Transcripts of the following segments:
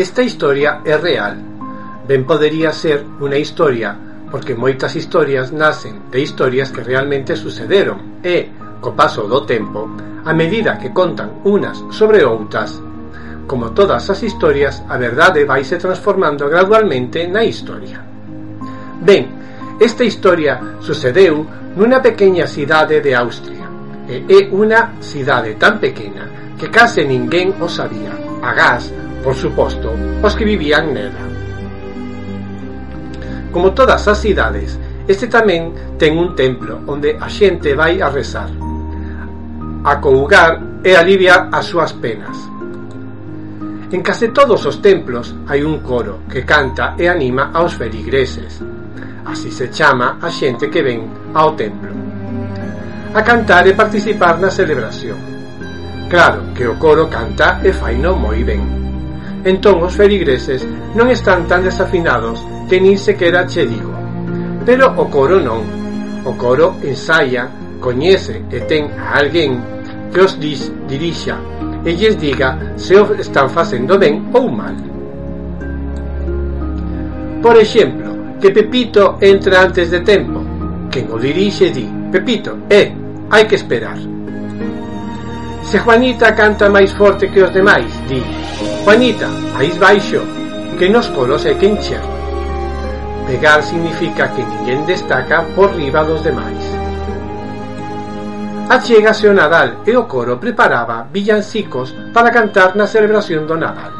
Esta historia é real. Ben podería ser unha historia, porque moitas historias nacen de historias que realmente sucederon e, co paso do tempo, a medida que contan unas sobre outras, como todas as historias, a verdade vaise transformando gradualmente na historia. Ben, esta historia sucedeu nunha pequena cidade de Austria, e é unha cidade tan pequena que case ninguén o sabía, agás, por suposto, os que vivían nela. Como todas as cidades, este tamén ten un templo onde a xente vai a rezar, a cougar e alivia as súas penas. En case todos os templos hai un coro que canta e anima aos feligreses. Así se chama a xente que ven ao templo. A cantar e participar na celebración. Claro que o coro canta e faino moi ben. Entón os feligreses non están tan desafinados que nin sequera che digo. Pero o coro non. O coro ensaia, coñece e ten a alguén que os dis, dirixa e lles diga se o están facendo ben ou mal. Por exemplo, que Pepito entra antes de tempo. Quen o dirixe di, Pepito, eh, hai que esperar Se Juanita canta máis forte que os demais, di. Juanita, país baixo, que nos colos é quencha Pegar significa que ninguén destaca por riba dos demais. Achégase o Nadal e o coro preparaba villancicos para cantar na celebración do Nadal.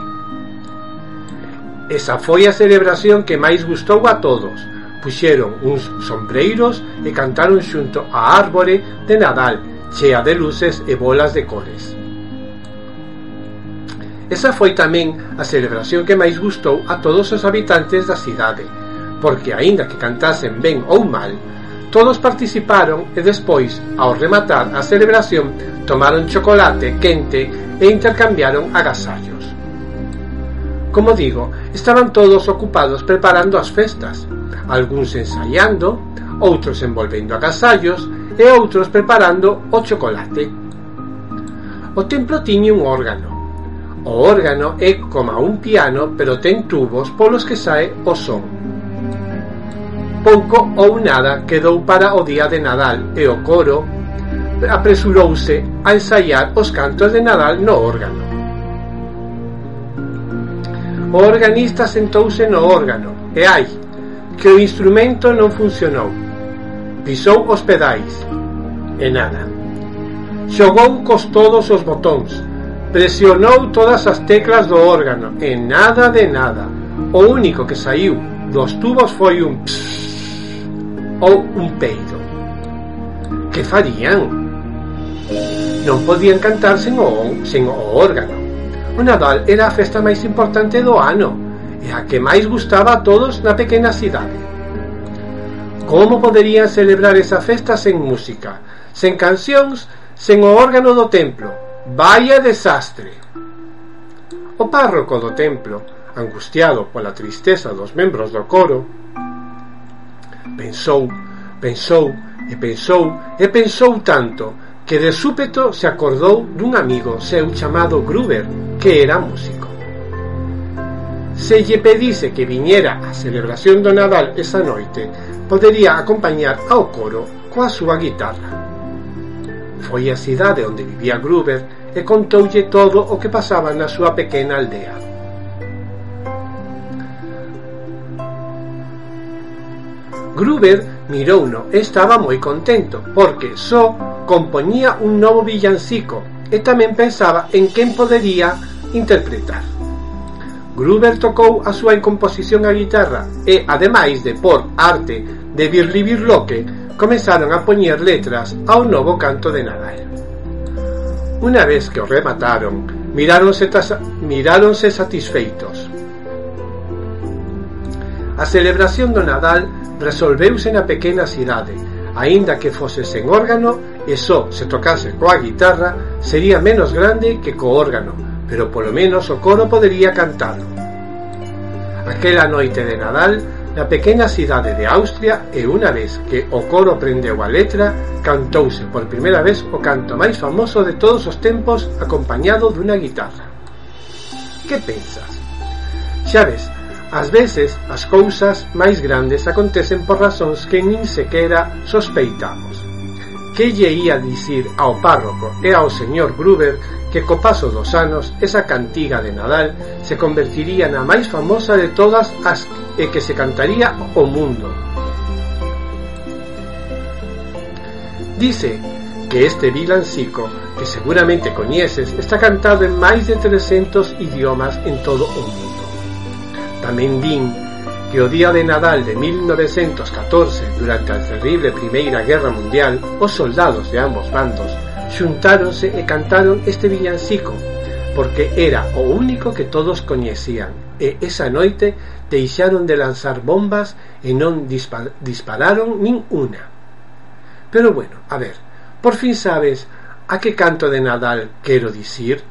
Esa foi a celebración que máis gustou a todos. Puxeron uns sombreiros e cantaron xunto á árbore de Nadal chea de luces e bolas de cores. Esa foi tamén a celebración que máis gustou a todos os habitantes da cidade, porque aínda que cantasen ben ou mal, todos participaron e despois, ao rematar a celebración, tomaron chocolate quente e intercambiaron agasallos. Como digo, estaban todos ocupados preparando as festas, algúns ensaiando, outros envolvendo agasallos e outros preparando o chocolate. O templo tiñe un órgano. O órgano é como un piano, pero ten tubos polos que sae o son. Pouco ou nada quedou para o día de Nadal e o coro apresurouse a ensaiar os cantos de Nadal no órgano. O organista sentouse no órgano e ai que o instrumento non funcionou pisou os pedais e nada. Xogou cos todos os botóns, presionou todas as teclas do órgano e nada de nada. O único que saiu dos tubos foi un psss ou un peido. Que farían? Non podían cantar sen o, sen o órgano. O Nadal era a festa máis importante do ano e a que máis gustaba a todos na pequena cidade Como poderían celebrar esa festa sen música, sen cancións, sen o órgano do templo? Vaya desastre! O párroco do templo, angustiado pola tristeza dos membros do coro, pensou, pensou e pensou e pensou tanto que de súpeto se acordou dun amigo seu chamado Gruber, que era músico se lle pedise que viñera á celebración do Nadal esa noite, podería acompañar ao coro coa súa guitarra. Foi a cidade onde vivía Gruber e contoulle todo o que pasaba na súa pequena aldea. Gruber mirouno e estaba moi contento porque só compoñía un novo villancico e tamén pensaba en quen podería interpretar. Gruber tocou a súa incomposición a guitarra e, ademais de por arte de Birli Birloque, comenzaron a poñer letras ao novo canto de Nadal. Una vez que o remataron, miráronse, miráronse satisfeitos. A celebración do Nadal resolveuse na pequena cidade, aínda que fose sen órgano e só se tocase coa guitarra, sería menos grande que co órgano, pero polo menos o coro podería cantalo. Aquela noite de Nadal, na pequena cidade de Austria e unha vez que o coro prendeu a letra, cantouse por primeira vez o canto máis famoso de todos os tempos acompañado dunha guitarra. Que pensas? Xa ves, ás veces as cousas máis grandes acontecen por razóns que nin sequera sospeitamos. Que lle ia dicir ao párroco e ao señor Gruber que co paso dos anos esa cantiga de Nadal se convertiría na máis famosa de todas as e que se cantaría o mundo. Dice que este vilancico, que seguramente coñeces, está cantado en máis de 300 idiomas en todo o mundo. Tamén din que o día de Nadal de 1914, durante a terrible Primeira Guerra Mundial, os soldados de ambos bandos xuntáronse e cantaron este villancico porque era o único que todos coñecían e esa noite deixaron de lanzar bombas e non dispararon nin una. Pero bueno, a ver, por fin sabes a que canto de Nadal quero dicir?